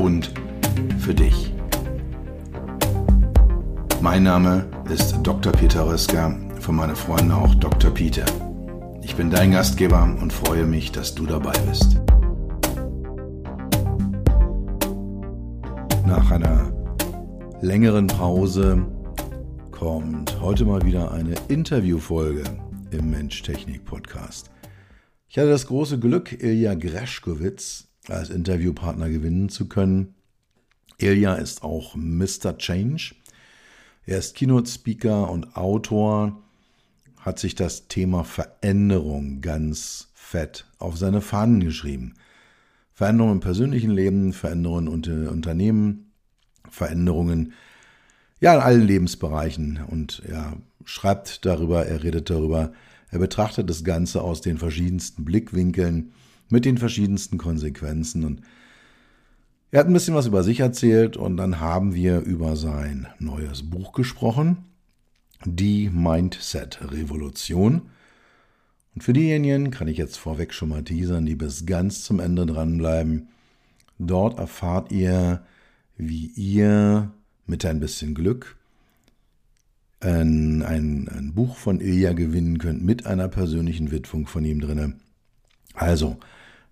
und für dich. Mein Name ist Dr. Peter Röska, von meinen Freunden auch Dr. Peter. Ich bin dein Gastgeber und freue mich, dass du dabei bist. Nach einer längeren Pause kommt heute mal wieder eine Interviewfolge im Mensch-Technik-Podcast. Ich hatte das große Glück, Ilja Greschkowitz als Interviewpartner gewinnen zu können. Ilja ist auch Mr. Change. Er ist Keynote-Speaker und Autor, hat sich das Thema Veränderung ganz fett auf seine Fahnen geschrieben. Veränderungen im persönlichen Leben, Veränderungen unter Unternehmen, Veränderungen ja in allen Lebensbereichen und er schreibt darüber, er redet darüber, er betrachtet das Ganze aus den verschiedensten Blickwinkeln, mit den verschiedensten Konsequenzen. Und er hat ein bisschen was über sich erzählt und dann haben wir über sein neues Buch gesprochen, die Mindset-Revolution. Und für diejenigen kann ich jetzt vorweg schon mal teasern, die bis ganz zum Ende dranbleiben. Dort erfahrt ihr, wie ihr mit ein bisschen Glück ein, ein, ein Buch von Ilja gewinnen könnt mit einer persönlichen Widmung von ihm drinne. Also,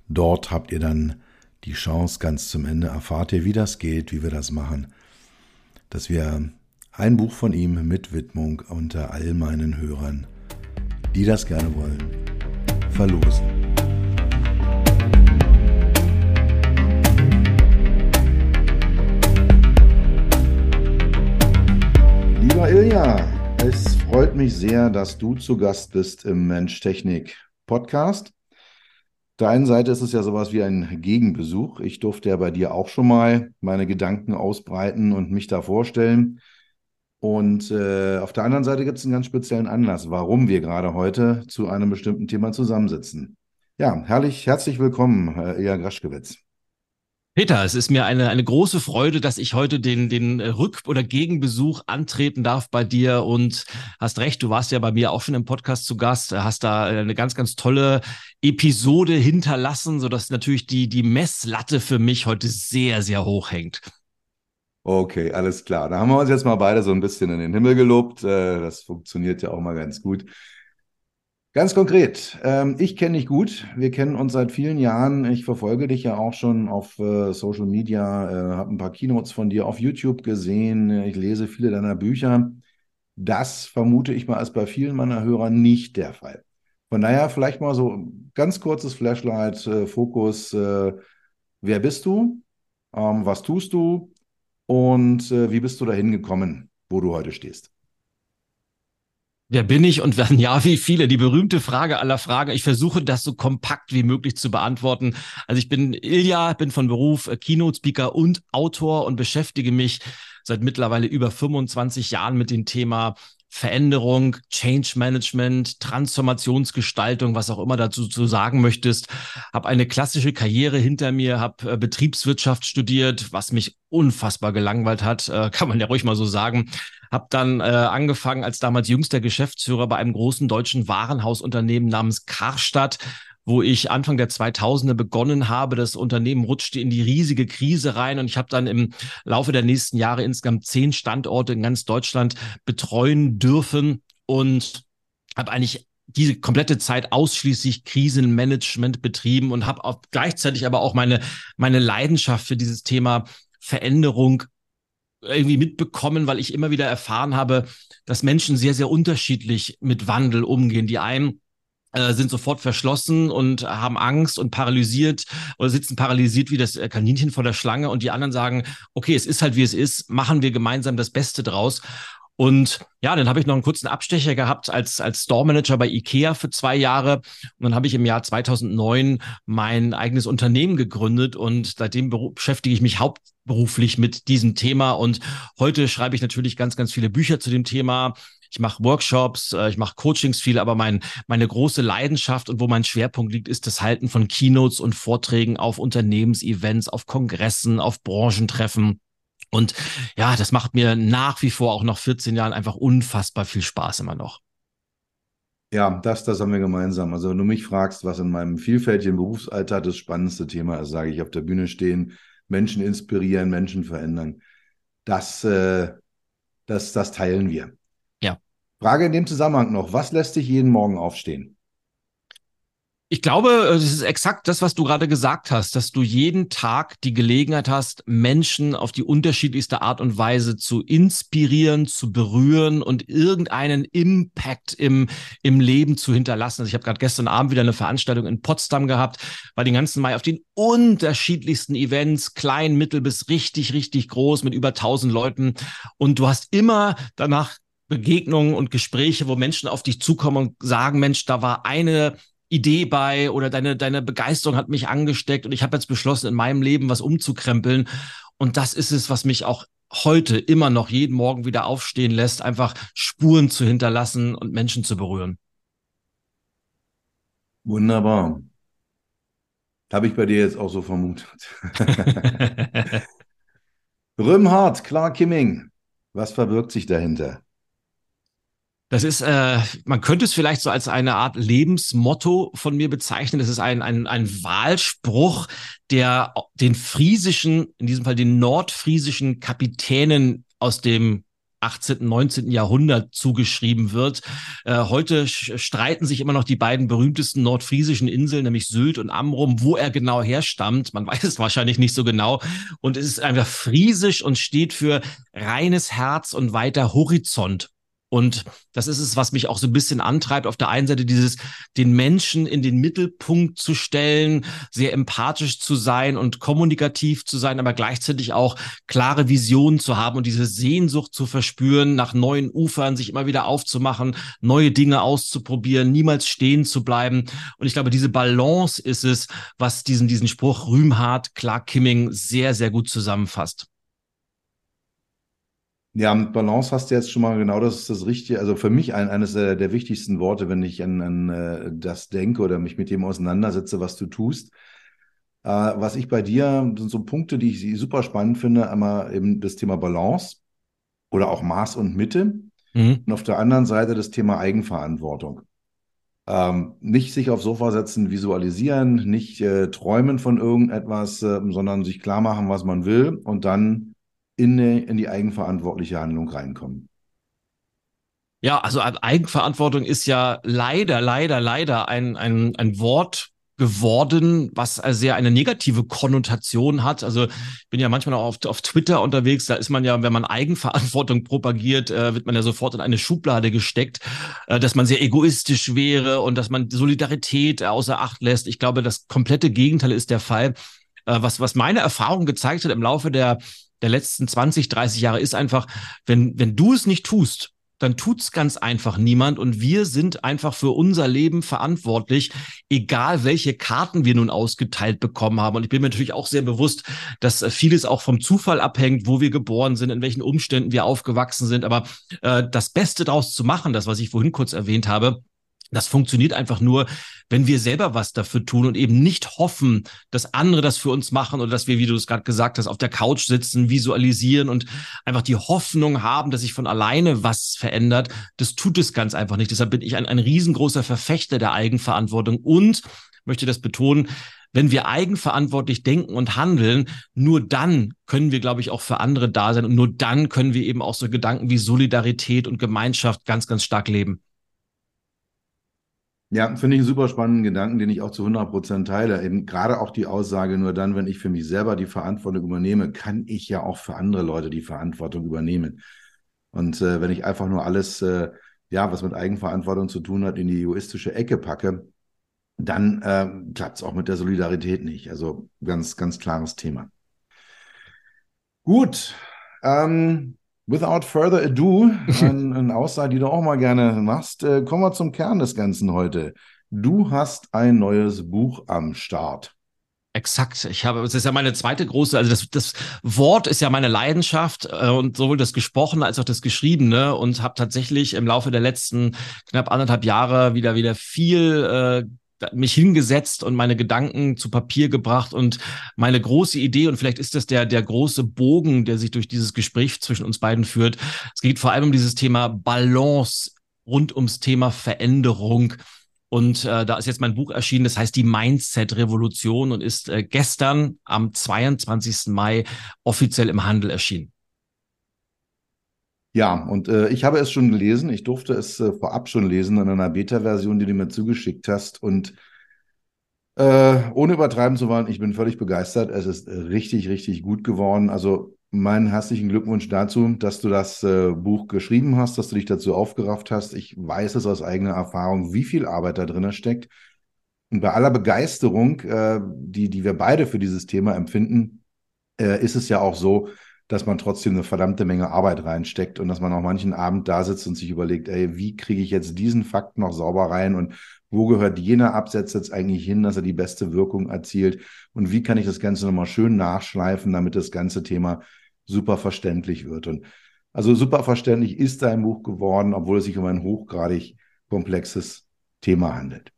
dort habt ihr dann die Chance ganz zum Ende, erfahrt ihr, wie das geht, wie wir das machen, dass wir ein Buch von ihm mit Widmung unter all meinen Hörern, die das gerne wollen, verlosen. Lieber Ilja, es freut mich sehr, dass du zu Gast bist im Mensch Technik Podcast. Der einen Seite ist es ja sowas wie ein Gegenbesuch. Ich durfte ja bei dir auch schon mal meine Gedanken ausbreiten und mich da vorstellen. Und äh, auf der anderen Seite gibt es einen ganz speziellen Anlass, warum wir gerade heute zu einem bestimmten Thema zusammensitzen. Ja, herrlich, herzlich willkommen, Herr Ilja Graschkewitz. Peter, es ist mir eine, eine große Freude, dass ich heute den, den Rück- oder Gegenbesuch antreten darf bei dir und hast recht, du warst ja bei mir auch schon im Podcast zu Gast, hast da eine ganz, ganz tolle Episode hinterlassen, sodass natürlich die, die Messlatte für mich heute sehr, sehr hoch hängt. Okay, alles klar. Da haben wir uns jetzt mal beide so ein bisschen in den Himmel gelobt. Äh, das funktioniert ja auch mal ganz gut. Ganz konkret, ähm, ich kenne dich gut. Wir kennen uns seit vielen Jahren. Ich verfolge dich ja auch schon auf äh, Social Media, äh, habe ein paar Keynotes von dir auf YouTube gesehen. Ich lese viele deiner Bücher. Das vermute ich mal ist bei vielen meiner Hörer nicht der Fall. Von daher vielleicht mal so ganz kurzes Flashlight, äh, Fokus. Äh, wer bist du? Ähm, was tust du? Und äh, wie bist du dahin gekommen, wo du heute stehst? Wer bin ich und werden ja wie viele? Die berühmte Frage aller Fragen. Ich versuche das so kompakt wie möglich zu beantworten. Also ich bin Ilja, bin von Beruf äh, Keynote-Speaker und Autor und beschäftige mich seit mittlerweile über 25 Jahren mit dem Thema Veränderung, Change Management, Transformationsgestaltung, was auch immer dazu zu sagen möchtest. Habe eine klassische Karriere hinter mir, habe äh, Betriebswirtschaft studiert, was mich unfassbar gelangweilt hat, äh, kann man ja ruhig mal so sagen. Habe dann äh, angefangen als damals jüngster Geschäftsführer bei einem großen deutschen Warenhausunternehmen namens Karstadt, wo ich Anfang der 2000er begonnen habe. Das Unternehmen rutschte in die riesige Krise rein und ich habe dann im Laufe der nächsten Jahre insgesamt zehn Standorte in ganz Deutschland betreuen dürfen und habe eigentlich diese komplette Zeit ausschließlich Krisenmanagement betrieben und habe gleichzeitig aber auch meine meine Leidenschaft für dieses Thema Veränderung irgendwie mitbekommen, weil ich immer wieder erfahren habe, dass Menschen sehr, sehr unterschiedlich mit Wandel umgehen. Die einen äh, sind sofort verschlossen und haben Angst und paralysiert oder sitzen paralysiert wie das Kaninchen vor der Schlange und die anderen sagen, okay, es ist halt wie es ist, machen wir gemeinsam das Beste draus. Und ja, dann habe ich noch einen kurzen Abstecher gehabt als, als Store Manager bei IKEA für zwei Jahre. Und dann habe ich im Jahr 2009 mein eigenes Unternehmen gegründet und seitdem beschäftige ich mich hauptberuflich mit diesem Thema. Und heute schreibe ich natürlich ganz, ganz viele Bücher zu dem Thema. Ich mache Workshops, äh, ich mache Coachings viel, aber mein, meine große Leidenschaft und wo mein Schwerpunkt liegt, ist das Halten von Keynotes und Vorträgen auf Unternehmensevents, auf Kongressen, auf Branchentreffen. Und ja, das macht mir nach wie vor auch nach 14 Jahren einfach unfassbar viel Spaß immer noch. Ja, das, das haben wir gemeinsam. Also wenn du mich fragst, was in meinem vielfältigen Berufsalltag das spannendste Thema ist, sage ich auf der Bühne stehen, Menschen inspirieren, Menschen verändern. Das, äh, das, das teilen wir. Frage in dem Zusammenhang noch, was lässt dich jeden Morgen aufstehen? Ich glaube, es ist exakt das, was du gerade gesagt hast, dass du jeden Tag die Gelegenheit hast, Menschen auf die unterschiedlichste Art und Weise zu inspirieren, zu berühren und irgendeinen Impact im, im Leben zu hinterlassen. Also ich habe gerade gestern Abend wieder eine Veranstaltung in Potsdam gehabt, war den ganzen Mai auf den unterschiedlichsten Events, klein, mittel bis richtig, richtig groß mit über 1000 Leuten. Und du hast immer danach Begegnungen und Gespräche, wo Menschen auf dich zukommen und sagen, Mensch, da war eine Idee bei oder deine, deine Begeisterung hat mich angesteckt und ich habe jetzt beschlossen, in meinem Leben was umzukrempeln. Und das ist es, was mich auch heute immer noch jeden Morgen wieder aufstehen lässt, einfach Spuren zu hinterlassen und Menschen zu berühren. Wunderbar. Habe ich bei dir jetzt auch so vermutet. Römhardt, Clark Kimming, was verbirgt sich dahinter? Das ist, äh, man könnte es vielleicht so als eine Art Lebensmotto von mir bezeichnen. Das ist ein, ein, ein Wahlspruch, der den friesischen, in diesem Fall den nordfriesischen Kapitänen aus dem 18., 19. Jahrhundert zugeschrieben wird. Äh, heute streiten sich immer noch die beiden berühmtesten nordfriesischen Inseln, nämlich Sylt und Amrum, wo er genau herstammt. Man weiß es wahrscheinlich nicht so genau. Und es ist einfach friesisch und steht für reines Herz und weiter Horizont. Und das ist es, was mich auch so ein bisschen antreibt. Auf der einen Seite dieses, den Menschen in den Mittelpunkt zu stellen, sehr empathisch zu sein und kommunikativ zu sein, aber gleichzeitig auch klare Visionen zu haben und diese Sehnsucht zu verspüren, nach neuen Ufern sich immer wieder aufzumachen, neue Dinge auszuprobieren, niemals stehen zu bleiben. Und ich glaube, diese Balance ist es, was diesen, diesen Spruch Rühmhart, Clark Kimming sehr, sehr gut zusammenfasst. Ja, mit Balance hast du jetzt schon mal genau das ist das Richtige. Also für mich ein, eines der, der wichtigsten Worte, wenn ich an, an äh, das denke oder mich mit dem auseinandersetze, was du tust. Äh, was ich bei dir sind so Punkte, die ich super spannend finde. Einmal eben das Thema Balance oder auch Maß und Mitte. Mhm. Und auf der anderen Seite das Thema Eigenverantwortung. Ähm, nicht sich aufs Sofa setzen, visualisieren, nicht äh, träumen von irgendetwas, äh, sondern sich klar machen, was man will und dann in, in die eigenverantwortliche Handlung reinkommen. Ja, also Eigenverantwortung ist ja leider, leider, leider ein, ein, ein Wort geworden, was sehr eine negative Konnotation hat. Also ich bin ja manchmal auch auf, auf Twitter unterwegs, da ist man ja, wenn man Eigenverantwortung propagiert, äh, wird man ja sofort in eine Schublade gesteckt, äh, dass man sehr egoistisch wäre und dass man Solidarität außer Acht lässt. Ich glaube, das komplette Gegenteil ist der Fall. Äh, was, was meine Erfahrung gezeigt hat im Laufe der der letzten 20, 30 Jahre ist einfach, wenn, wenn du es nicht tust, dann tut's ganz einfach niemand und wir sind einfach für unser Leben verantwortlich, egal welche Karten wir nun ausgeteilt bekommen haben. Und ich bin mir natürlich auch sehr bewusst, dass vieles auch vom Zufall abhängt, wo wir geboren sind, in welchen Umständen wir aufgewachsen sind. Aber äh, das Beste daraus zu machen, das, was ich vorhin kurz erwähnt habe, das funktioniert einfach nur, wenn wir selber was dafür tun und eben nicht hoffen, dass andere das für uns machen oder dass wir, wie du es gerade gesagt hast, auf der Couch sitzen, visualisieren und einfach die Hoffnung haben, dass sich von alleine was verändert. Das tut es ganz einfach nicht. Deshalb bin ich ein, ein riesengroßer Verfechter der Eigenverantwortung und möchte das betonen, wenn wir eigenverantwortlich denken und handeln, nur dann können wir, glaube ich, auch für andere da sein und nur dann können wir eben auch so Gedanken wie Solidarität und Gemeinschaft ganz, ganz stark leben. Ja, finde ich einen super spannenden Gedanken, den ich auch zu 100 Prozent teile. Eben gerade auch die Aussage, nur dann, wenn ich für mich selber die Verantwortung übernehme, kann ich ja auch für andere Leute die Verantwortung übernehmen. Und äh, wenn ich einfach nur alles, äh, ja, was mit Eigenverantwortung zu tun hat, in die egoistische Ecke packe, dann äh, klappt es auch mit der Solidarität nicht. Also ganz, ganz klares Thema. Gut. Ähm, Without further ado, ein, eine Aussage, die du auch mal gerne machst, äh, kommen wir zum Kern des Ganzen heute. Du hast ein neues Buch am Start. Exakt. Ich habe, es ist ja meine zweite große, also das, das Wort ist ja meine Leidenschaft äh, und sowohl das Gesprochene als auch das Geschriebene und habe tatsächlich im Laufe der letzten knapp anderthalb Jahre wieder wieder viel äh, mich hingesetzt und meine Gedanken zu Papier gebracht und meine große Idee, und vielleicht ist das der, der große Bogen, der sich durch dieses Gespräch zwischen uns beiden führt. Es geht vor allem um dieses Thema Balance rund ums Thema Veränderung. Und äh, da ist jetzt mein Buch erschienen, das heißt die Mindset-Revolution und ist äh, gestern am 22. Mai offiziell im Handel erschienen. Ja, und äh, ich habe es schon gelesen. Ich durfte es äh, vorab schon lesen in einer Beta-Version, die du mir zugeschickt hast. Und äh, ohne übertreiben zu wollen, ich bin völlig begeistert. Es ist richtig, richtig gut geworden. Also meinen herzlichen Glückwunsch dazu, dass du das äh, Buch geschrieben hast, dass du dich dazu aufgerafft hast. Ich weiß es aus eigener Erfahrung, wie viel Arbeit da drin steckt. Und bei aller Begeisterung, äh, die, die wir beide für dieses Thema empfinden, äh, ist es ja auch so, dass man trotzdem eine verdammte Menge Arbeit reinsteckt und dass man auch manchen Abend da sitzt und sich überlegt, ey, wie kriege ich jetzt diesen Fakt noch sauber rein und wo gehört jener Absatz jetzt eigentlich hin, dass er die beste Wirkung erzielt und wie kann ich das Ganze nochmal schön nachschleifen, damit das ganze Thema super verständlich wird. Und also super verständlich ist dein Buch geworden, obwohl es sich um ein hochgradig komplexes Thema handelt.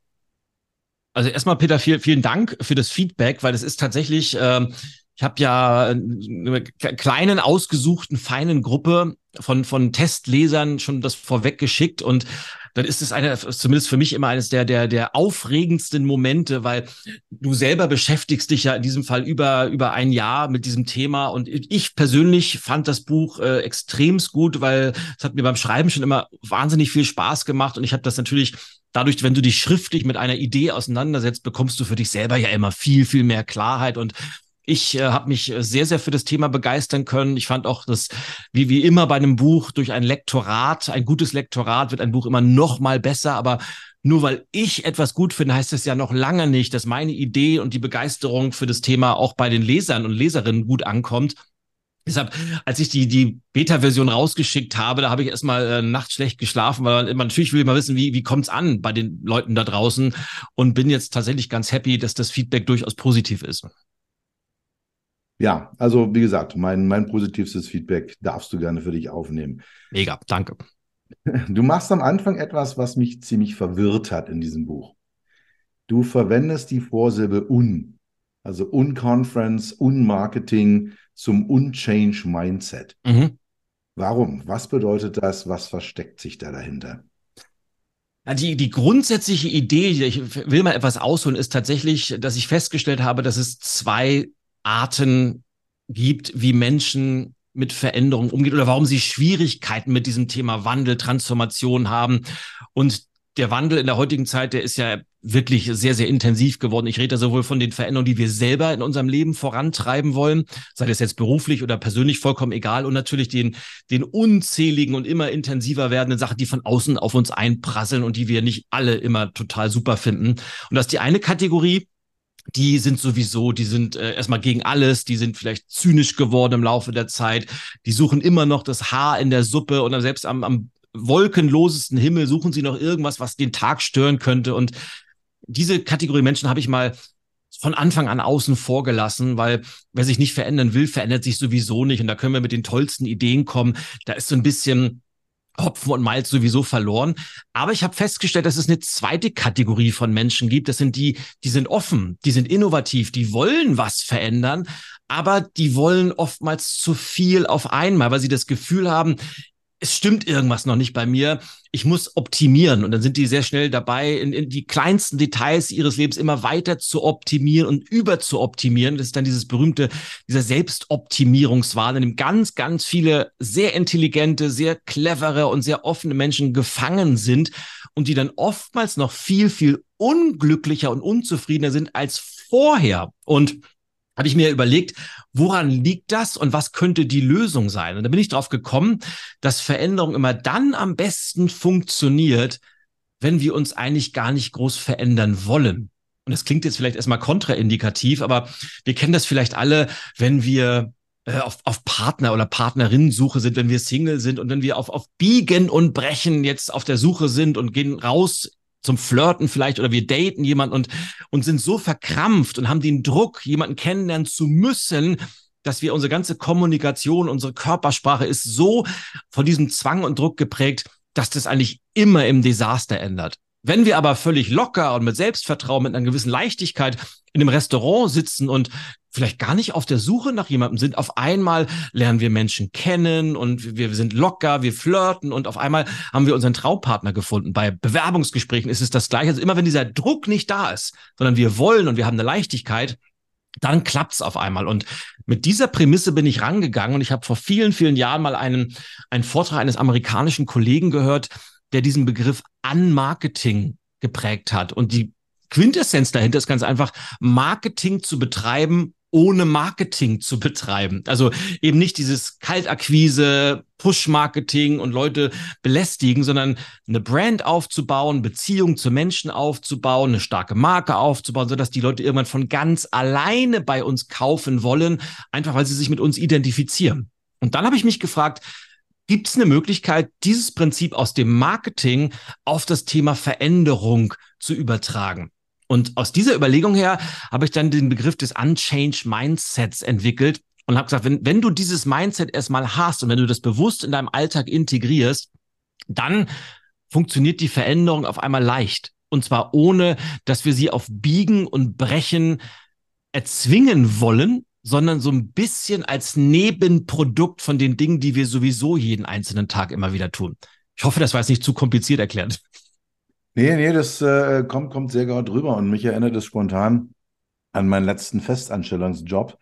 Also erstmal, Peter, viel, vielen Dank für das Feedback, weil das ist tatsächlich, ähm, ich habe ja eine kleinen, ausgesuchten, feinen Gruppe von, von Testlesern schon das vorweg geschickt und dann ist es eine, zumindest für mich immer eines der, der, der aufregendsten Momente, weil du selber beschäftigst dich ja in diesem Fall über, über ein Jahr mit diesem Thema. Und ich persönlich fand das Buch äh, extremst gut, weil es hat mir beim Schreiben schon immer wahnsinnig viel Spaß gemacht. Und ich habe das natürlich dadurch, wenn du dich schriftlich mit einer Idee auseinandersetzt, bekommst du für dich selber ja immer viel, viel mehr Klarheit. Und ich äh, habe mich äh, sehr, sehr für das Thema begeistern können. Ich fand auch, dass, wie, wie immer bei einem Buch, durch ein Lektorat, ein gutes Lektorat wird ein Buch immer noch mal besser. Aber nur weil ich etwas gut finde, heißt das ja noch lange nicht, dass meine Idee und die Begeisterung für das Thema auch bei den Lesern und Leserinnen gut ankommt. Deshalb, als ich die, die Beta-Version rausgeschickt habe, da habe ich erstmal äh, nachts schlecht geschlafen, weil man, natürlich will mal wissen, wie, wie kommt's an bei den Leuten da draußen und bin jetzt tatsächlich ganz happy, dass das Feedback durchaus positiv ist. Ja, also wie gesagt, mein, mein positivstes Feedback darfst du gerne für dich aufnehmen. Mega, danke. Du machst am Anfang etwas, was mich ziemlich verwirrt hat in diesem Buch. Du verwendest die Vorsilbe un, also Unconference, Unmarketing zum Unchange Mindset. Mhm. Warum? Was bedeutet das? Was versteckt sich da dahinter? Die, die grundsätzliche Idee, ich will mal etwas ausholen, ist tatsächlich, dass ich festgestellt habe, dass es zwei Arten gibt, wie Menschen mit Veränderungen umgehen oder warum sie Schwierigkeiten mit diesem Thema Wandel, Transformation haben. Und der Wandel in der heutigen Zeit, der ist ja wirklich sehr, sehr intensiv geworden. Ich rede da sowohl von den Veränderungen, die wir selber in unserem Leben vorantreiben wollen, sei das jetzt beruflich oder persönlich vollkommen egal, und natürlich den, den unzähligen und immer intensiver werdenden Sachen, die von außen auf uns einprasseln und die wir nicht alle immer total super finden. Und das ist die eine Kategorie, die sind sowieso, die sind äh, erstmal gegen alles, die sind vielleicht zynisch geworden im Laufe der Zeit, die suchen immer noch das Haar in der Suppe und selbst am, am wolkenlosesten Himmel suchen sie noch irgendwas, was den Tag stören könnte. Und diese Kategorie Menschen habe ich mal von Anfang an außen vor gelassen, weil wer sich nicht verändern will, verändert sich sowieso nicht. Und da können wir mit den tollsten Ideen kommen. Da ist so ein bisschen Hopfen und Malz sowieso verloren. Aber ich habe festgestellt, dass es eine zweite Kategorie von Menschen gibt. Das sind die, die sind offen, die sind innovativ, die wollen was verändern, aber die wollen oftmals zu viel auf einmal, weil sie das Gefühl haben, es stimmt irgendwas noch nicht bei mir. Ich muss optimieren. Und dann sind die sehr schnell dabei, in, in die kleinsten Details ihres Lebens immer weiter zu optimieren und über zu optimieren. Das ist dann dieses berühmte, dieser Selbstoptimierungswahn, in dem ganz, ganz viele sehr intelligente, sehr clevere und sehr offene Menschen gefangen sind und die dann oftmals noch viel, viel unglücklicher und unzufriedener sind als vorher. Und habe ich mir überlegt, woran liegt das und was könnte die Lösung sein? Und da bin ich drauf gekommen, dass Veränderung immer dann am besten funktioniert, wenn wir uns eigentlich gar nicht groß verändern wollen. Und das klingt jetzt vielleicht erstmal kontraindikativ, aber wir kennen das vielleicht alle, wenn wir äh, auf, auf Partner oder Partnerinnensuche sind, wenn wir Single sind und wenn wir auf, auf Biegen und Brechen jetzt auf der Suche sind und gehen raus zum Flirten vielleicht oder wir daten jemanden und, und sind so verkrampft und haben den Druck, jemanden kennenlernen zu müssen, dass wir unsere ganze Kommunikation, unsere Körpersprache ist so von diesem Zwang und Druck geprägt, dass das eigentlich immer im Desaster ändert. Wenn wir aber völlig locker und mit Selbstvertrauen, mit einer gewissen Leichtigkeit in einem Restaurant sitzen und vielleicht gar nicht auf der Suche nach jemandem sind, auf einmal lernen wir Menschen kennen und wir sind locker, wir flirten und auf einmal haben wir unseren Traumpartner gefunden. Bei Bewerbungsgesprächen ist es das Gleiche. Also immer wenn dieser Druck nicht da ist, sondern wir wollen und wir haben eine Leichtigkeit, dann klappt's auf einmal. Und mit dieser Prämisse bin ich rangegangen und ich habe vor vielen, vielen Jahren mal einen, einen Vortrag eines amerikanischen Kollegen gehört, der diesen Begriff Unmarketing geprägt hat. Und die Quintessenz dahinter ist ganz einfach, Marketing zu betreiben, ohne Marketing zu betreiben. Also eben nicht dieses Kaltakquise, Push-Marketing und Leute belästigen, sondern eine Brand aufzubauen, Beziehungen zu Menschen aufzubauen, eine starke Marke aufzubauen, sodass die Leute irgendwann von ganz alleine bei uns kaufen wollen, einfach weil sie sich mit uns identifizieren. Und dann habe ich mich gefragt, Gibt es eine Möglichkeit, dieses Prinzip aus dem Marketing auf das Thema Veränderung zu übertragen? Und aus dieser Überlegung her habe ich dann den Begriff des Unchanged Mindsets entwickelt und habe gesagt, wenn, wenn du dieses Mindset erstmal hast und wenn du das bewusst in deinem Alltag integrierst, dann funktioniert die Veränderung auf einmal leicht. Und zwar ohne, dass wir sie auf Biegen und Brechen erzwingen wollen, sondern so ein bisschen als Nebenprodukt von den Dingen, die wir sowieso jeden einzelnen Tag immer wieder tun. Ich hoffe, das war jetzt nicht zu kompliziert erklärt. Nee, nee, das äh, kommt, kommt sehr gerade drüber und mich erinnert es spontan an meinen letzten Festanstellungsjob,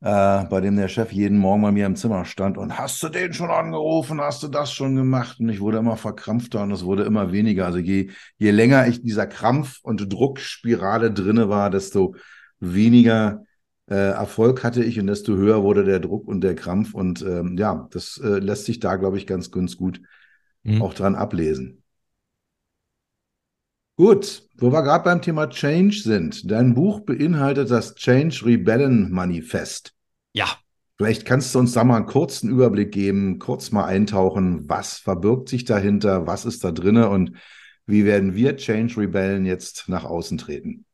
äh, bei dem der Chef jeden Morgen bei mir im Zimmer stand und hast du den schon angerufen, hast du das schon gemacht? Und ich wurde immer verkrampfter und es wurde immer weniger. Also je, je länger ich in dieser Krampf- und Druckspirale drinne war, desto weniger äh, Erfolg hatte ich und desto höher wurde der Druck und der Krampf. Und ähm, ja, das äh, lässt sich da, glaube ich, ganz, ganz gut mhm. auch dran ablesen. Gut, wo wir gerade beim Thema Change sind. Dein Buch beinhaltet das Change Rebellion Manifest. Ja. Vielleicht kannst du uns da mal einen kurzen Überblick geben, kurz mal eintauchen, was verbirgt sich dahinter, was ist da drinne und wie werden wir Change Rebellen jetzt nach außen treten?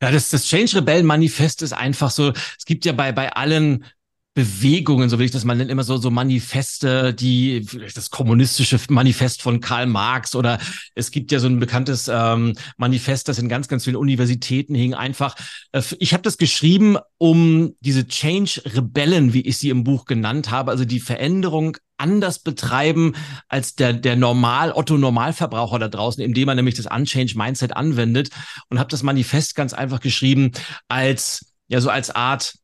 Ja, das, das Change Rebellen Manifest ist einfach so, es gibt ja bei, bei allen Bewegungen, so will ich das mal nennen, immer so, so Manifeste, die, das kommunistische Manifest von Karl Marx oder es gibt ja so ein bekanntes ähm, Manifest, das in ganz, ganz vielen Universitäten hing. Einfach, äh, ich habe das geschrieben, um diese Change-Rebellen, wie ich sie im Buch genannt habe, also die Veränderung anders betreiben als der, der Normal, Otto-Normalverbraucher da draußen, indem man nämlich das Unchange Mindset anwendet und habe das Manifest ganz einfach geschrieben als, ja, so als Art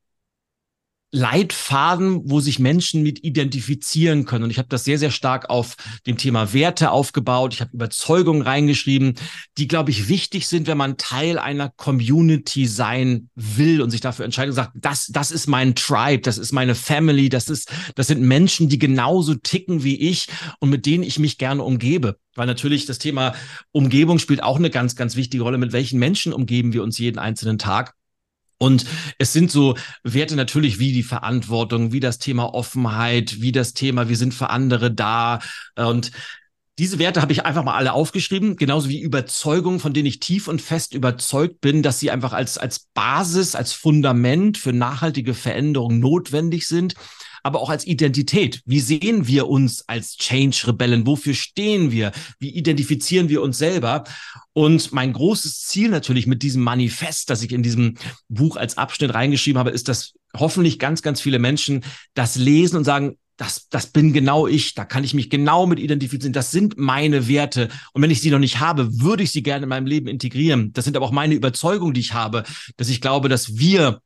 Leitfaden, wo sich Menschen mit identifizieren können. Und ich habe das sehr, sehr stark auf dem Thema Werte aufgebaut. Ich habe Überzeugungen reingeschrieben, die, glaube ich, wichtig sind, wenn man Teil einer Community sein will und sich dafür entscheidet und sagt, das, das ist mein Tribe, das ist meine Family, das ist, das sind Menschen, die genauso ticken wie ich und mit denen ich mich gerne umgebe. Weil natürlich das Thema Umgebung spielt auch eine ganz, ganz wichtige Rolle. Mit welchen Menschen umgeben wir uns jeden einzelnen Tag? Und es sind so Werte natürlich wie die Verantwortung, wie das Thema Offenheit, wie das Thema, wir sind für andere da. Und diese Werte habe ich einfach mal alle aufgeschrieben, genauso wie Überzeugungen, von denen ich tief und fest überzeugt bin, dass sie einfach als, als Basis, als Fundament für nachhaltige Veränderung notwendig sind aber auch als Identität. Wie sehen wir uns als Change-Rebellen? Wofür stehen wir? Wie identifizieren wir uns selber? Und mein großes Ziel natürlich mit diesem Manifest, das ich in diesem Buch als Abschnitt reingeschrieben habe, ist, dass hoffentlich ganz, ganz viele Menschen das lesen und sagen, das, das bin genau ich, da kann ich mich genau mit identifizieren, das sind meine Werte. Und wenn ich sie noch nicht habe, würde ich sie gerne in meinem Leben integrieren. Das sind aber auch meine Überzeugungen, die ich habe, dass ich glaube, dass wir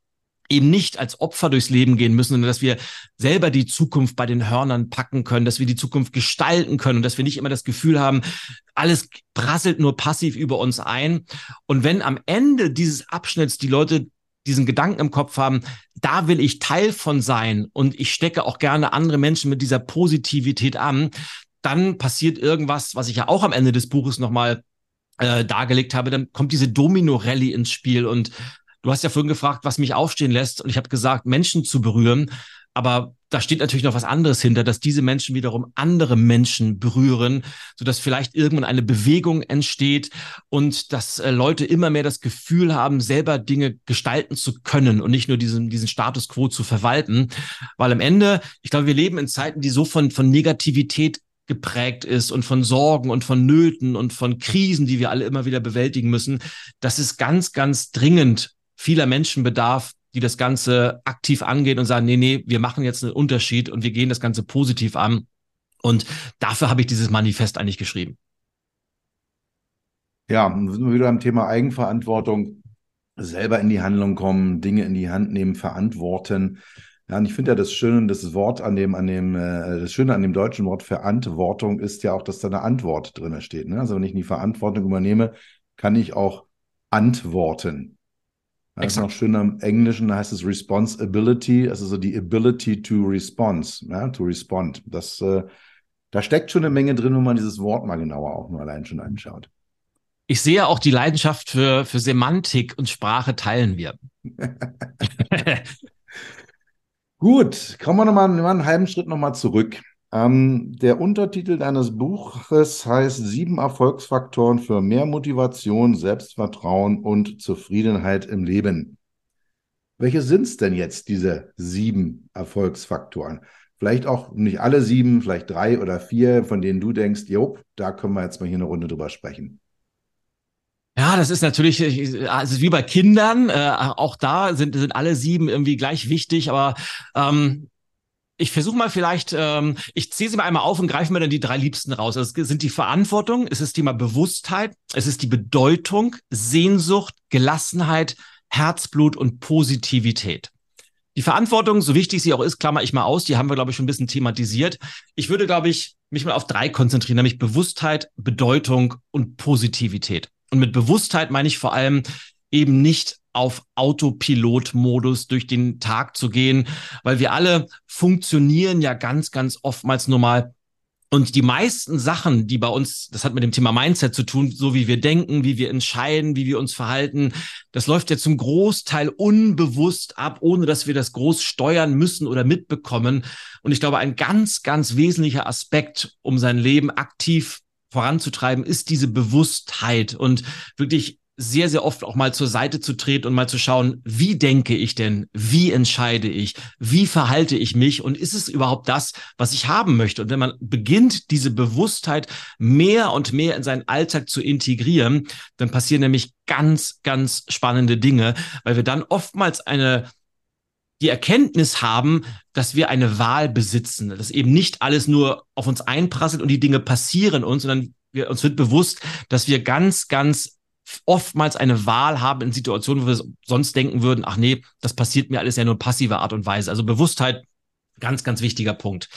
eben nicht als Opfer durchs Leben gehen müssen, sondern dass wir selber die Zukunft bei den Hörnern packen können, dass wir die Zukunft gestalten können und dass wir nicht immer das Gefühl haben, alles prasselt nur passiv über uns ein. Und wenn am Ende dieses Abschnitts die Leute diesen Gedanken im Kopf haben, da will ich Teil von sein und ich stecke auch gerne andere Menschen mit dieser Positivität an, dann passiert irgendwas, was ich ja auch am Ende des Buches nochmal äh, dargelegt habe, dann kommt diese Domino-Rallye ins Spiel und du hast ja vorhin gefragt, was mich aufstehen lässt. Und ich habe gesagt, Menschen zu berühren. Aber da steht natürlich noch was anderes hinter, dass diese Menschen wiederum andere Menschen berühren, sodass vielleicht irgendwann eine Bewegung entsteht und dass äh, Leute immer mehr das Gefühl haben, selber Dinge gestalten zu können und nicht nur diesen, diesen Status quo zu verwalten. Weil am Ende, ich glaube, wir leben in Zeiten, die so von, von Negativität geprägt ist und von Sorgen und von Nöten und von Krisen, die wir alle immer wieder bewältigen müssen, dass es ganz, ganz dringend vieler Menschen bedarf, die das Ganze aktiv angehen und sagen, nee, nee, wir machen jetzt einen Unterschied und wir gehen das Ganze positiv an. Und dafür habe ich dieses Manifest eigentlich geschrieben. Ja, sind wir wieder am Thema Eigenverantwortung. Selber in die Handlung kommen, Dinge in die Hand nehmen, verantworten. Ja, und ich finde ja das Schöne, das Wort an dem, an dem, äh, das Schöne an dem deutschen Wort Verantwortung ist ja auch, dass da eine Antwort drin steht. Ne? Also wenn ich die Verantwortung übernehme, kann ich auch antworten. Das ist noch schön am Englischen, da heißt es Responsibility, also so die Ability to response, ja, to respond. Das, äh, da steckt schon eine Menge drin, wenn man dieses Wort mal genauer auch nur allein schon anschaut. Ich sehe auch die Leidenschaft für, für Semantik und Sprache teilen wir. Gut, kommen wir nochmal mal einen halben Schritt nochmal zurück. Ähm, der Untertitel deines Buches heißt Sieben Erfolgsfaktoren für mehr Motivation, Selbstvertrauen und Zufriedenheit im Leben. Welche sind es denn jetzt, diese sieben Erfolgsfaktoren? Vielleicht auch nicht alle sieben, vielleicht drei oder vier, von denen du denkst, jo, da können wir jetzt mal hier eine Runde drüber sprechen. Ja, das ist natürlich, also wie bei Kindern, äh, auch da sind, sind alle sieben irgendwie gleich wichtig, aber ähm, ich versuche mal vielleicht, ähm, ich ziehe sie mal einmal auf und greife mir dann die drei Liebsten raus. Also es sind die Verantwortung, es ist das Thema Bewusstheit, es ist die Bedeutung, Sehnsucht, Gelassenheit, Herzblut und Positivität. Die Verantwortung, so wichtig sie auch ist, klammer ich mal aus, die haben wir, glaube ich, schon ein bisschen thematisiert. Ich würde, glaube ich, mich mal auf drei konzentrieren, nämlich Bewusstheit, Bedeutung und Positivität. Und mit Bewusstheit meine ich vor allem eben nicht auf Autopilot-Modus durch den Tag zu gehen, weil wir alle funktionieren ja ganz, ganz oftmals nur mal und die meisten Sachen, die bei uns, das hat mit dem Thema Mindset zu tun, so wie wir denken, wie wir entscheiden, wie wir uns verhalten, das läuft ja zum Großteil unbewusst ab, ohne dass wir das groß steuern müssen oder mitbekommen. Und ich glaube, ein ganz, ganz wesentlicher Aspekt, um sein Leben aktiv voranzutreiben, ist diese Bewusstheit und wirklich sehr, sehr oft auch mal zur Seite zu treten und mal zu schauen, wie denke ich denn? Wie entscheide ich? Wie verhalte ich mich? Und ist es überhaupt das, was ich haben möchte? Und wenn man beginnt, diese Bewusstheit mehr und mehr in seinen Alltag zu integrieren, dann passieren nämlich ganz, ganz spannende Dinge, weil wir dann oftmals eine die Erkenntnis haben, dass wir eine Wahl besitzen, dass eben nicht alles nur auf uns einprasselt und die Dinge passieren uns, sondern wir, uns wird bewusst, dass wir ganz, ganz oftmals eine Wahl haben in Situationen, wo wir sonst denken würden, ach nee, das passiert mir alles ja nur passive Art und Weise. Also Bewusstheit, ganz, ganz wichtiger Punkt.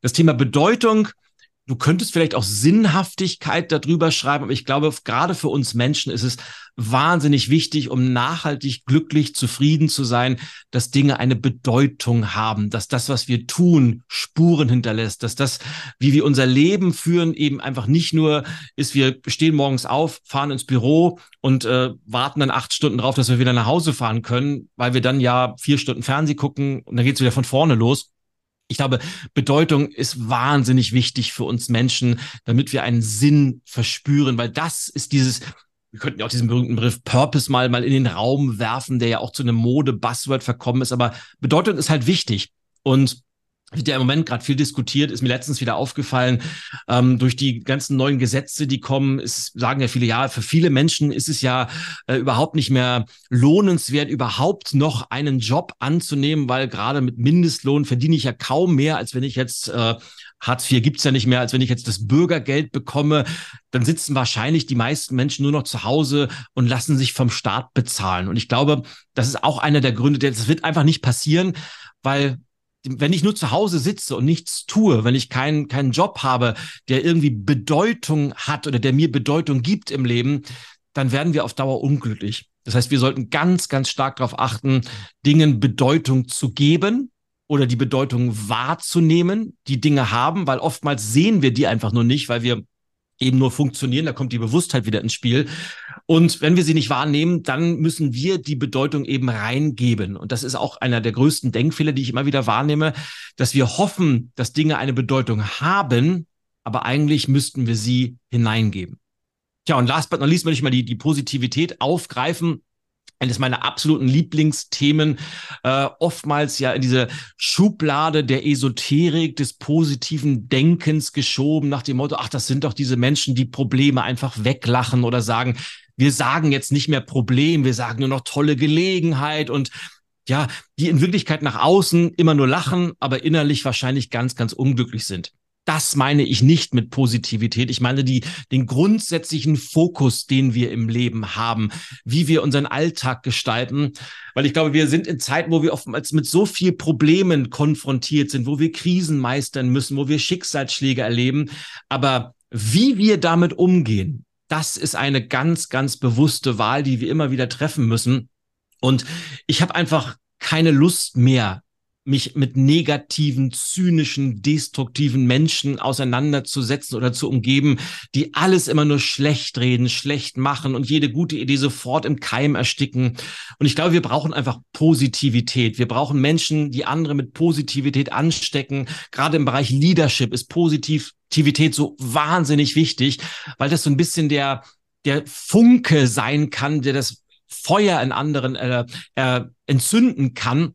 Das Thema Bedeutung, Du könntest vielleicht auch Sinnhaftigkeit darüber schreiben, aber ich glaube, gerade für uns Menschen ist es wahnsinnig wichtig, um nachhaltig glücklich, zufrieden zu sein, dass Dinge eine Bedeutung haben, dass das, was wir tun, Spuren hinterlässt, dass das, wie wir unser Leben führen, eben einfach nicht nur ist, wir stehen morgens auf, fahren ins Büro und äh, warten dann acht Stunden drauf, dass wir wieder nach Hause fahren können, weil wir dann ja vier Stunden Fernseh gucken und dann geht's wieder von vorne los ich glaube, Bedeutung ist wahnsinnig wichtig für uns Menschen, damit wir einen Sinn verspüren, weil das ist dieses, wir könnten ja auch diesen berühmten Begriff Purpose mal, mal in den Raum werfen, der ja auch zu einem Mode-Buzzword verkommen ist, aber Bedeutung ist halt wichtig. Und wird ja im Moment gerade viel diskutiert, ist mir letztens wieder aufgefallen, ähm, durch die ganzen neuen Gesetze, die kommen, ist, sagen ja viele, ja, für viele Menschen ist es ja äh, überhaupt nicht mehr lohnenswert, überhaupt noch einen Job anzunehmen, weil gerade mit Mindestlohn verdiene ich ja kaum mehr, als wenn ich jetzt äh, Hartz IV gibt's ja nicht mehr, als wenn ich jetzt das Bürgergeld bekomme, dann sitzen wahrscheinlich die meisten Menschen nur noch zu Hause und lassen sich vom Staat bezahlen. Und ich glaube, das ist auch einer der Gründe, das wird einfach nicht passieren, weil wenn ich nur zu Hause sitze und nichts tue, wenn ich keinen keinen Job habe, der irgendwie Bedeutung hat oder der mir Bedeutung gibt im Leben, dann werden wir auf Dauer unglücklich. Das heißt, wir sollten ganz, ganz stark darauf achten, Dingen Bedeutung zu geben oder die Bedeutung wahrzunehmen, die Dinge haben, weil oftmals sehen wir die einfach nur nicht, weil wir eben nur funktionieren, da kommt die Bewusstheit wieder ins Spiel. Und wenn wir sie nicht wahrnehmen, dann müssen wir die Bedeutung eben reingeben. Und das ist auch einer der größten Denkfehler, die ich immer wieder wahrnehme, dass wir hoffen, dass Dinge eine Bedeutung haben, aber eigentlich müssten wir sie hineingeben. Tja, und last but not least will ich mal die, die Positivität aufgreifen eines meiner absoluten Lieblingsthemen, äh, oftmals ja in diese Schublade der Esoterik, des positiven Denkens geschoben, nach dem Motto, ach, das sind doch diese Menschen, die Probleme einfach weglachen oder sagen, wir sagen jetzt nicht mehr Problem, wir sagen nur noch tolle Gelegenheit und ja, die in Wirklichkeit nach außen immer nur lachen, aber innerlich wahrscheinlich ganz, ganz unglücklich sind. Das meine ich nicht mit Positivität. Ich meine die, den grundsätzlichen Fokus, den wir im Leben haben, wie wir unseren Alltag gestalten. Weil ich glaube, wir sind in Zeiten, wo wir oftmals mit so viel Problemen konfrontiert sind, wo wir Krisen meistern müssen, wo wir Schicksalsschläge erleben. Aber wie wir damit umgehen, das ist eine ganz, ganz bewusste Wahl, die wir immer wieder treffen müssen. Und ich habe einfach keine Lust mehr, mich mit negativen, zynischen, destruktiven Menschen auseinanderzusetzen oder zu umgeben, die alles immer nur schlecht reden, schlecht machen und jede gute Idee sofort im Keim ersticken. Und ich glaube, wir brauchen einfach Positivität. Wir brauchen Menschen, die andere mit Positivität anstecken. Gerade im Bereich Leadership ist Positivität so wahnsinnig wichtig, weil das so ein bisschen der, der Funke sein kann, der das Feuer in anderen äh, äh, entzünden kann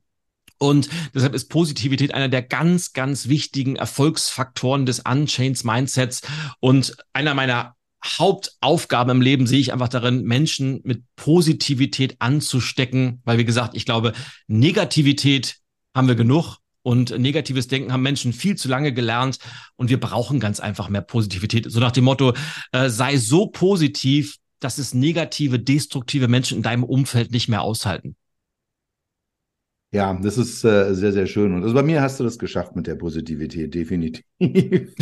und deshalb ist Positivität einer der ganz, ganz wichtigen Erfolgsfaktoren des Unchained Mindsets. Und einer meiner Hauptaufgaben im Leben sehe ich einfach darin, Menschen mit Positivität anzustecken, weil wie gesagt, ich glaube, Negativität haben wir genug und negatives Denken haben Menschen viel zu lange gelernt und wir brauchen ganz einfach mehr Positivität. So nach dem Motto, äh, sei so positiv, dass es negative, destruktive Menschen in deinem Umfeld nicht mehr aushalten. Ja, das ist äh, sehr, sehr schön. Und also bei mir hast du das geschafft mit der Positivität, definitiv.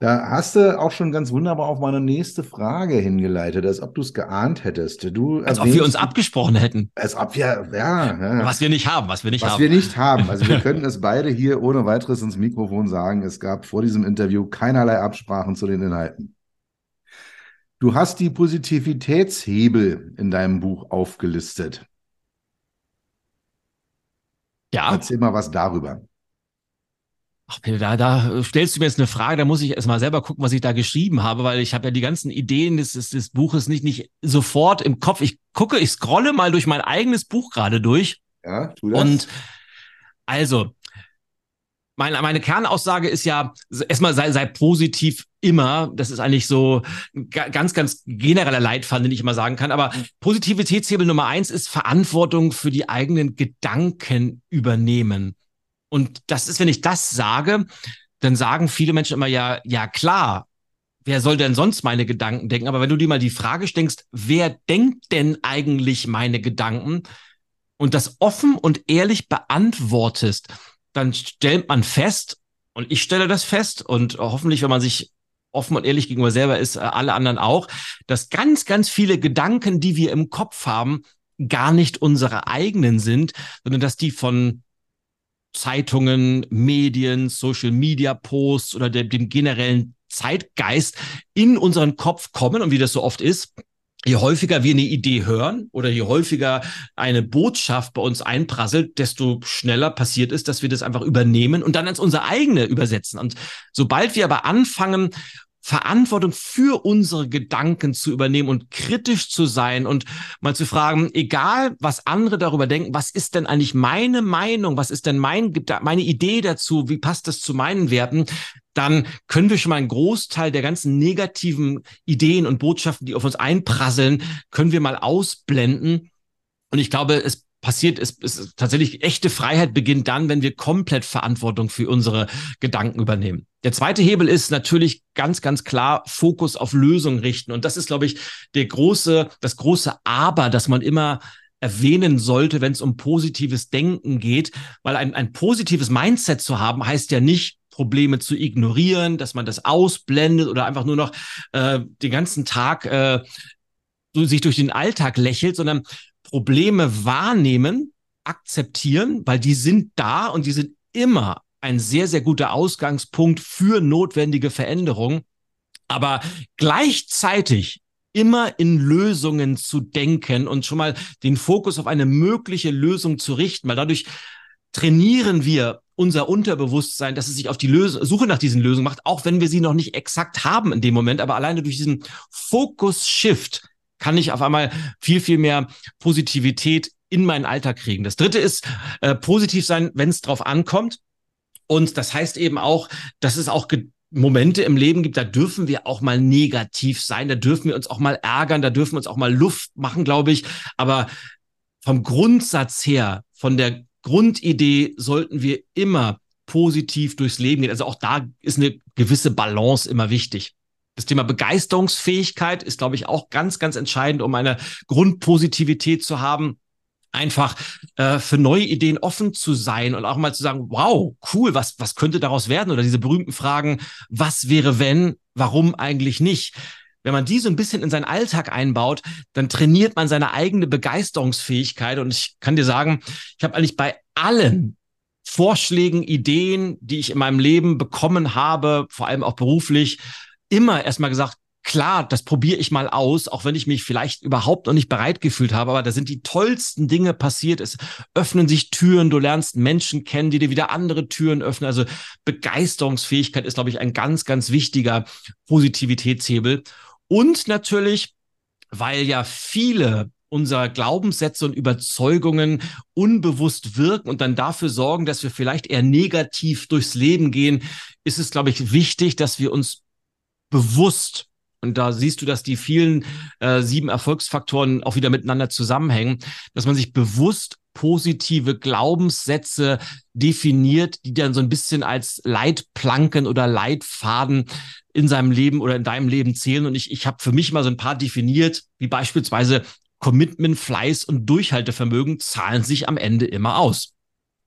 da hast du auch schon ganz wunderbar auf meine nächste Frage hingeleitet, als ob du es geahnt hättest. Du als ob wir uns abgesprochen hätten. Als ob wir, ja, ja. Was wir nicht haben, was wir nicht was haben. Was wir nicht haben. Also wir können es beide hier ohne weiteres ins Mikrofon sagen. Es gab vor diesem Interview keinerlei Absprachen zu den Inhalten. Du hast die Positivitätshebel in deinem Buch aufgelistet. Ja. Erzähl mal was darüber. Ach, Peter, da, da stellst du mir jetzt eine Frage, da muss ich erstmal selber gucken, was ich da geschrieben habe, weil ich habe ja die ganzen Ideen des, des, des Buches nicht, nicht sofort im Kopf. Ich gucke, ich scrolle mal durch mein eigenes Buch gerade durch. Ja, tu das. Und also, meine, meine Kernaussage ist ja, erstmal sei, sei positiv immer. Das ist eigentlich so ganz, ganz genereller Leitfaden, den ich immer sagen kann. Aber Positivitätshebel Nummer eins ist Verantwortung für die eigenen Gedanken übernehmen. Und das ist, wenn ich das sage, dann sagen viele Menschen immer ja, ja klar, wer soll denn sonst meine Gedanken denken? Aber wenn du dir mal die Frage stellst, wer denkt denn eigentlich meine Gedanken? Und das offen und ehrlich beantwortest, dann stellt man fest, und ich stelle das fest, und hoffentlich, wenn man sich offen und ehrlich gegenüber selber ist, äh, alle anderen auch, dass ganz, ganz viele Gedanken, die wir im Kopf haben, gar nicht unsere eigenen sind, sondern dass die von Zeitungen, Medien, Social Media Posts oder dem, dem generellen Zeitgeist in unseren Kopf kommen und wie das so oft ist, je häufiger wir eine Idee hören oder je häufiger eine Botschaft bei uns einprasselt, desto schneller passiert ist, dass wir das einfach übernehmen und dann als unser eigene übersetzen. Und sobald wir aber anfangen, Verantwortung für unsere Gedanken zu übernehmen und kritisch zu sein und mal zu fragen, egal was andere darüber denken, was ist denn eigentlich meine Meinung, was ist denn mein, meine Idee dazu, wie passt das zu meinen Werten, dann können wir schon mal einen Großteil der ganzen negativen Ideen und Botschaften, die auf uns einprasseln, können wir mal ausblenden. Und ich glaube, es passiert, es ist tatsächlich echte Freiheit beginnt dann, wenn wir komplett Verantwortung für unsere Gedanken übernehmen. Der zweite Hebel ist natürlich ganz, ganz klar Fokus auf Lösungen richten. Und das ist, glaube ich, der große, das große Aber, das man immer erwähnen sollte, wenn es um positives Denken geht, weil ein, ein positives Mindset zu haben, heißt ja nicht, Probleme zu ignorieren, dass man das ausblendet oder einfach nur noch äh, den ganzen Tag äh, sich durch den Alltag lächelt, sondern Probleme wahrnehmen, akzeptieren, weil die sind da und die sind immer ein sehr, sehr guter Ausgangspunkt für notwendige Veränderungen. Aber gleichzeitig immer in Lösungen zu denken und schon mal den Fokus auf eine mögliche Lösung zu richten, weil dadurch trainieren wir unser Unterbewusstsein, dass es sich auf die Lösung, Suche nach diesen Lösungen macht, auch wenn wir sie noch nicht exakt haben in dem Moment, aber alleine durch diesen Fokus-Shift kann ich auf einmal viel, viel mehr Positivität in meinen Alltag kriegen. Das dritte ist äh, positiv sein, wenn es drauf ankommt. Und das heißt eben auch, dass es auch Momente im Leben gibt, da dürfen wir auch mal negativ sein, da dürfen wir uns auch mal ärgern, da dürfen wir uns auch mal Luft machen, glaube ich. Aber vom Grundsatz her, von der Grundidee sollten wir immer positiv durchs Leben gehen. Also auch da ist eine gewisse Balance immer wichtig. Das Thema Begeisterungsfähigkeit ist, glaube ich, auch ganz, ganz entscheidend, um eine Grundpositivität zu haben einfach äh, für neue Ideen offen zu sein und auch mal zu sagen, wow, cool, was, was könnte daraus werden? Oder diese berühmten Fragen, was wäre wenn, warum eigentlich nicht? Wenn man die so ein bisschen in seinen Alltag einbaut, dann trainiert man seine eigene Begeisterungsfähigkeit. Und ich kann dir sagen, ich habe eigentlich bei allen Vorschlägen, Ideen, die ich in meinem Leben bekommen habe, vor allem auch beruflich, immer erstmal gesagt, klar, das probiere ich mal aus, auch wenn ich mich vielleicht überhaupt noch nicht bereit gefühlt habe, aber da sind die tollsten Dinge passiert. Es öffnen sich Türen, du lernst Menschen kennen, die dir wieder andere Türen öffnen. Also Begeisterungsfähigkeit ist, glaube ich, ein ganz, ganz wichtiger Positivitätshebel. Und natürlich, weil ja viele unserer Glaubenssätze und Überzeugungen unbewusst wirken und dann dafür sorgen, dass wir vielleicht eher negativ durchs Leben gehen, ist es, glaube ich, wichtig, dass wir uns bewusst und da siehst du, dass die vielen äh, sieben Erfolgsfaktoren auch wieder miteinander zusammenhängen, dass man sich bewusst positive Glaubenssätze definiert, die dann so ein bisschen als Leitplanken oder Leitfaden in seinem Leben oder in deinem Leben zählen. Und ich, ich habe für mich mal so ein paar definiert, wie beispielsweise Commitment, Fleiß und Durchhaltevermögen zahlen sich am Ende immer aus.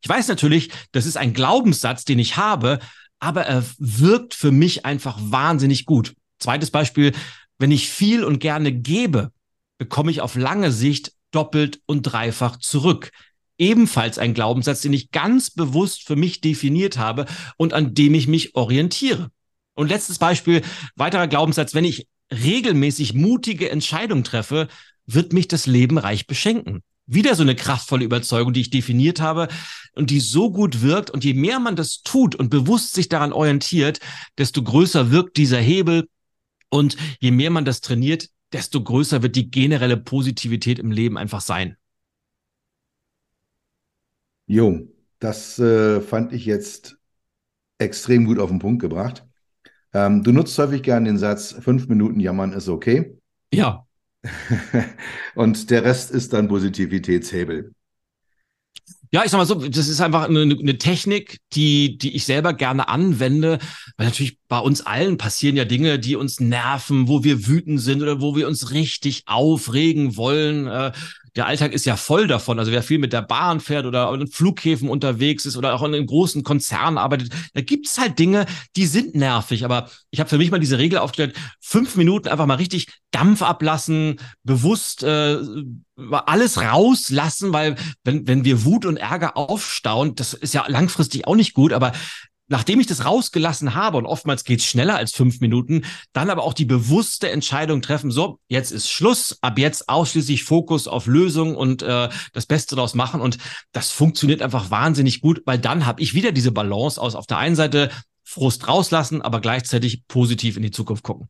Ich weiß natürlich, das ist ein Glaubenssatz, den ich habe, aber er wirkt für mich einfach wahnsinnig gut. Zweites Beispiel, wenn ich viel und gerne gebe, bekomme ich auf lange Sicht doppelt und dreifach zurück. Ebenfalls ein Glaubenssatz, den ich ganz bewusst für mich definiert habe und an dem ich mich orientiere. Und letztes Beispiel, weiterer Glaubenssatz, wenn ich regelmäßig mutige Entscheidungen treffe, wird mich das Leben reich beschenken. Wieder so eine kraftvolle Überzeugung, die ich definiert habe und die so gut wirkt. Und je mehr man das tut und bewusst sich daran orientiert, desto größer wirkt dieser Hebel und je mehr man das trainiert, desto größer wird die generelle Positivität im Leben einfach sein. Jo, das äh, fand ich jetzt extrem gut auf den Punkt gebracht. Ähm, du nutzt häufig gerne den Satz, fünf Minuten jammern ist okay. Ja. Und der Rest ist dann Positivitätshebel. Ja, ich sag mal so, das ist einfach eine, eine Technik, die, die ich selber gerne anwende, weil natürlich bei uns allen passieren ja Dinge, die uns nerven, wo wir wütend sind oder wo wir uns richtig aufregen wollen. Äh, der Alltag ist ja voll davon. Also wer viel mit der Bahn fährt oder in Flughäfen unterwegs ist oder auch in einem großen Konzern arbeitet, da gibt es halt Dinge, die sind nervig. Aber ich habe für mich mal diese Regel aufgestellt, fünf Minuten einfach mal richtig Dampf ablassen, bewusst äh, alles rauslassen, weil wenn, wenn wir Wut und Ärger aufstauen, das ist ja langfristig auch nicht gut, aber nachdem ich das rausgelassen habe, und oftmals geht's schneller als fünf Minuten, dann aber auch die bewusste Entscheidung treffen, so, jetzt ist Schluss, ab jetzt ausschließlich Fokus auf Lösung und äh, das Beste daraus machen. Und das funktioniert einfach wahnsinnig gut, weil dann habe ich wieder diese Balance aus auf der einen Seite Frust rauslassen, aber gleichzeitig positiv in die Zukunft gucken.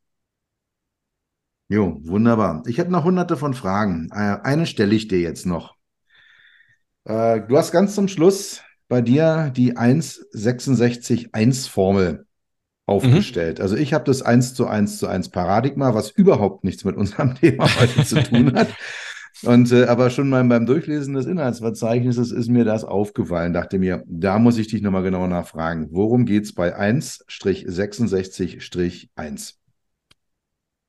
Jo, wunderbar. Ich hätte noch hunderte von Fragen. Äh, eine stelle ich dir jetzt noch. Äh, du hast ganz zum Schluss bei dir die 1,66-1-Formel aufgestellt. Mhm. Also ich habe das 1 zu 1 zu 1 Paradigma, was überhaupt nichts mit unserem Thema heute zu tun hat. Und äh, aber schon mal beim Durchlesen des Inhaltsverzeichnisses ist mir das aufgefallen. Dachte mir, da muss ich dich nochmal genauer nachfragen. Worum geht es bei 1-66-1?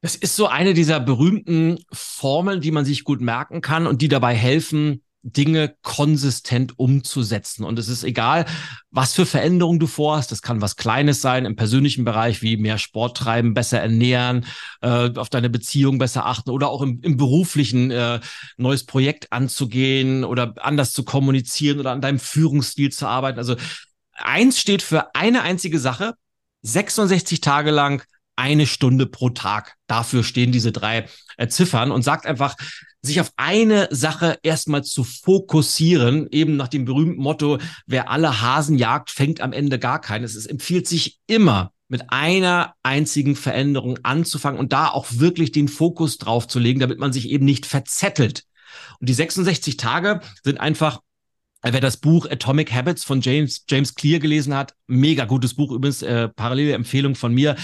Das ist so eine dieser berühmten Formeln, die man sich gut merken kann und die dabei helfen, Dinge konsistent umzusetzen. Und es ist egal, was für Veränderungen du vorhast. Das kann was Kleines sein im persönlichen Bereich, wie mehr Sport treiben, besser ernähren, äh, auf deine Beziehung besser achten oder auch im, im beruflichen äh, neues Projekt anzugehen oder anders zu kommunizieren oder an deinem Führungsstil zu arbeiten. Also eins steht für eine einzige Sache, 66 Tage lang eine Stunde pro Tag. Dafür stehen diese drei äh, Ziffern und sagt einfach, sich auf eine Sache erstmal zu fokussieren, eben nach dem berühmten Motto, wer alle Hasen jagt, fängt am Ende gar keines. Es empfiehlt sich immer, mit einer einzigen Veränderung anzufangen und da auch wirklich den Fokus drauf zu legen, damit man sich eben nicht verzettelt. Und die 66 Tage sind einfach Wer das Buch Atomic Habits von James, James Clear gelesen hat, mega gutes Buch, übrigens äh, parallele Empfehlung von mir.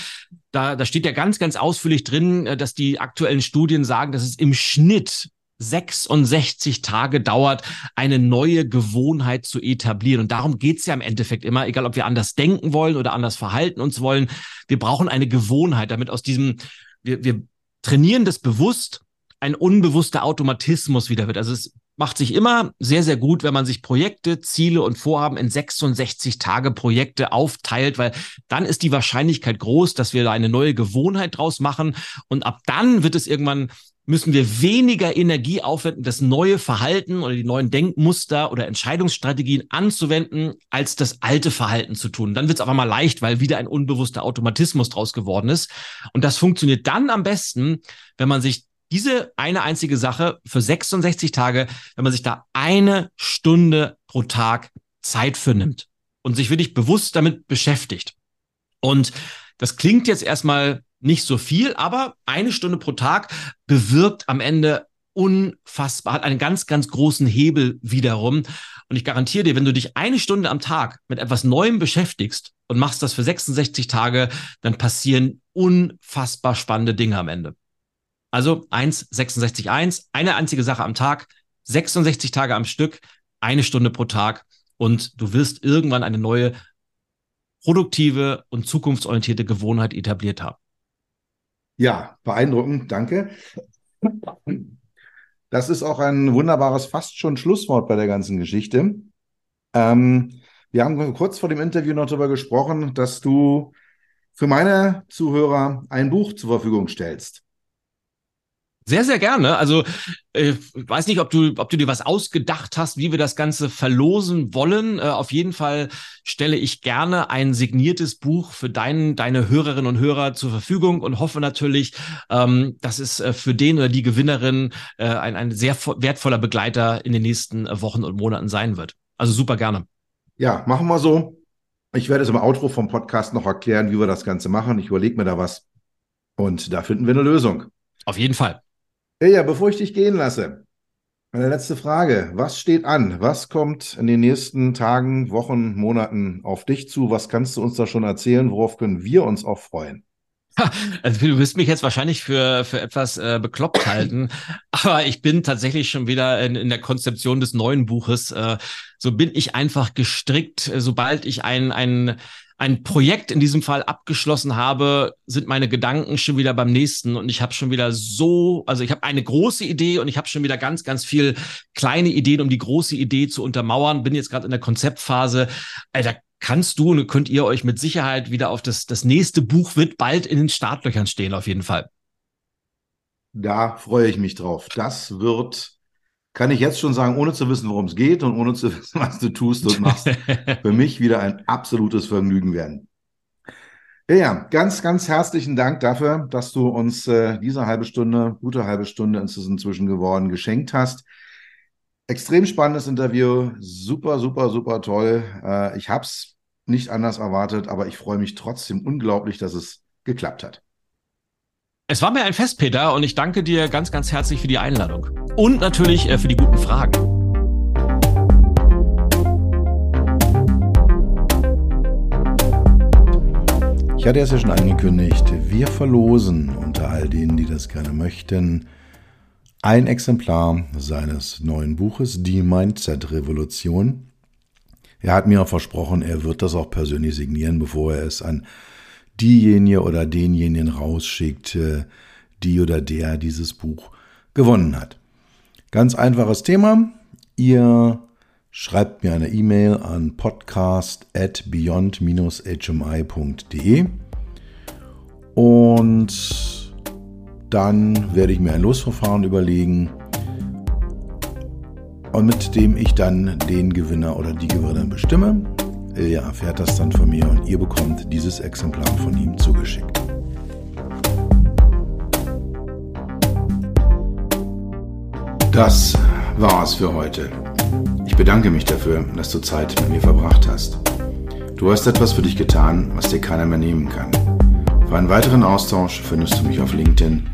Da, da steht ja ganz, ganz ausführlich drin, äh, dass die aktuellen Studien sagen, dass es im Schnitt 66 Tage dauert, eine neue Gewohnheit zu etablieren. Und darum geht's ja im Endeffekt immer, egal ob wir anders denken wollen oder anders verhalten uns wollen. Wir brauchen eine Gewohnheit, damit aus diesem, wir, wir trainieren das bewusst, ein unbewusster Automatismus wieder wird. Also es macht sich immer sehr, sehr gut, wenn man sich Projekte, Ziele und Vorhaben in 66 Tage Projekte aufteilt, weil dann ist die Wahrscheinlichkeit groß, dass wir da eine neue Gewohnheit draus machen. Und ab dann wird es irgendwann müssen wir weniger Energie aufwenden, das neue Verhalten oder die neuen Denkmuster oder Entscheidungsstrategien anzuwenden, als das alte Verhalten zu tun. Dann wird es aber mal leicht, weil wieder ein unbewusster Automatismus draus geworden ist. Und das funktioniert dann am besten, wenn man sich diese eine einzige Sache für 66 Tage, wenn man sich da eine Stunde pro Tag Zeit für nimmt und sich wirklich bewusst damit beschäftigt. Und das klingt jetzt erstmal nicht so viel, aber eine Stunde pro Tag bewirkt am Ende unfassbar, hat einen ganz, ganz großen Hebel wiederum. Und ich garantiere dir, wenn du dich eine Stunde am Tag mit etwas Neuem beschäftigst und machst das für 66 Tage, dann passieren unfassbar spannende Dinge am Ende. Also 1, 66, 1, eine einzige Sache am Tag, 66 Tage am Stück, eine Stunde pro Tag und du wirst irgendwann eine neue produktive und zukunftsorientierte Gewohnheit etabliert haben. Ja, beeindruckend, danke. Das ist auch ein wunderbares, fast schon Schlusswort bei der ganzen Geschichte. Ähm, wir haben kurz vor dem Interview noch darüber gesprochen, dass du für meine Zuhörer ein Buch zur Verfügung stellst. Sehr, sehr gerne. Also äh, weiß nicht, ob du, ob du dir was ausgedacht hast, wie wir das Ganze verlosen wollen. Äh, auf jeden Fall stelle ich gerne ein signiertes Buch für dein, deine Hörerinnen und Hörer zur Verfügung und hoffe natürlich, ähm, dass es äh, für den oder die Gewinnerin äh, ein, ein sehr wertvoller Begleiter in den nächsten äh, Wochen und Monaten sein wird. Also super gerne. Ja, machen wir so. Ich werde es im Outro vom Podcast noch erklären, wie wir das Ganze machen. Ich überlege mir da was. Und da finden wir eine Lösung. Auf jeden Fall. Ja, bevor ich dich gehen lasse, meine letzte Frage. Was steht an? Was kommt in den nächsten Tagen, Wochen, Monaten auf dich zu? Was kannst du uns da schon erzählen? Worauf können wir uns auch freuen? Also du wirst mich jetzt wahrscheinlich für, für etwas äh, bekloppt halten, aber ich bin tatsächlich schon wieder in, in der Konzeption des neuen Buches. Äh, so bin ich einfach gestrickt. Sobald ich ein, ein ein Projekt in diesem Fall abgeschlossen habe, sind meine Gedanken schon wieder beim nächsten und ich habe schon wieder so, also ich habe eine große Idee und ich habe schon wieder ganz, ganz viel kleine Ideen, um die große Idee zu untermauern. Bin jetzt gerade in der Konzeptphase. Alter, kannst du und könnt ihr euch mit Sicherheit wieder auf das, das nächste Buch wird bald in den Startlöchern stehen, auf jeden Fall. Da freue ich mich drauf. Das wird kann ich jetzt schon sagen, ohne zu wissen, worum es geht und ohne zu wissen, was du tust und machst, für mich wieder ein absolutes Vergnügen werden. Ja, ganz, ganz herzlichen Dank dafür, dass du uns äh, diese halbe Stunde, gute halbe Stunde ist es inzwischen geworden, geschenkt hast. Extrem spannendes Interview, super, super, super toll. Äh, ich habe es nicht anders erwartet, aber ich freue mich trotzdem unglaublich, dass es geklappt hat. Es war mir ein Fest, Peter, und ich danke dir ganz, ganz herzlich für die Einladung. Und natürlich äh, für die guten Fragen. Ich hatte es ja schon angekündigt, wir verlosen unter all denen, die das gerne möchten, ein Exemplar seines neuen Buches, Die Mindset-Revolution. Er hat mir versprochen, er wird das auch persönlich signieren, bevor er es an diejenige oder denjenigen rausschickt, die oder der dieses Buch gewonnen hat. Ganz einfaches Thema. Ihr schreibt mir eine E-Mail an podcast at beyond-hmi.de und dann werde ich mir ein Losverfahren überlegen und mit dem ich dann den Gewinner oder die Gewinnerin bestimme. Ilja erfährt das dann von mir und ihr bekommt dieses Exemplar von ihm zugeschickt. Das war es für heute. Ich bedanke mich dafür, dass du Zeit mit mir verbracht hast. Du hast etwas für dich getan, was dir keiner mehr nehmen kann. Für einen weiteren Austausch findest du mich auf LinkedIn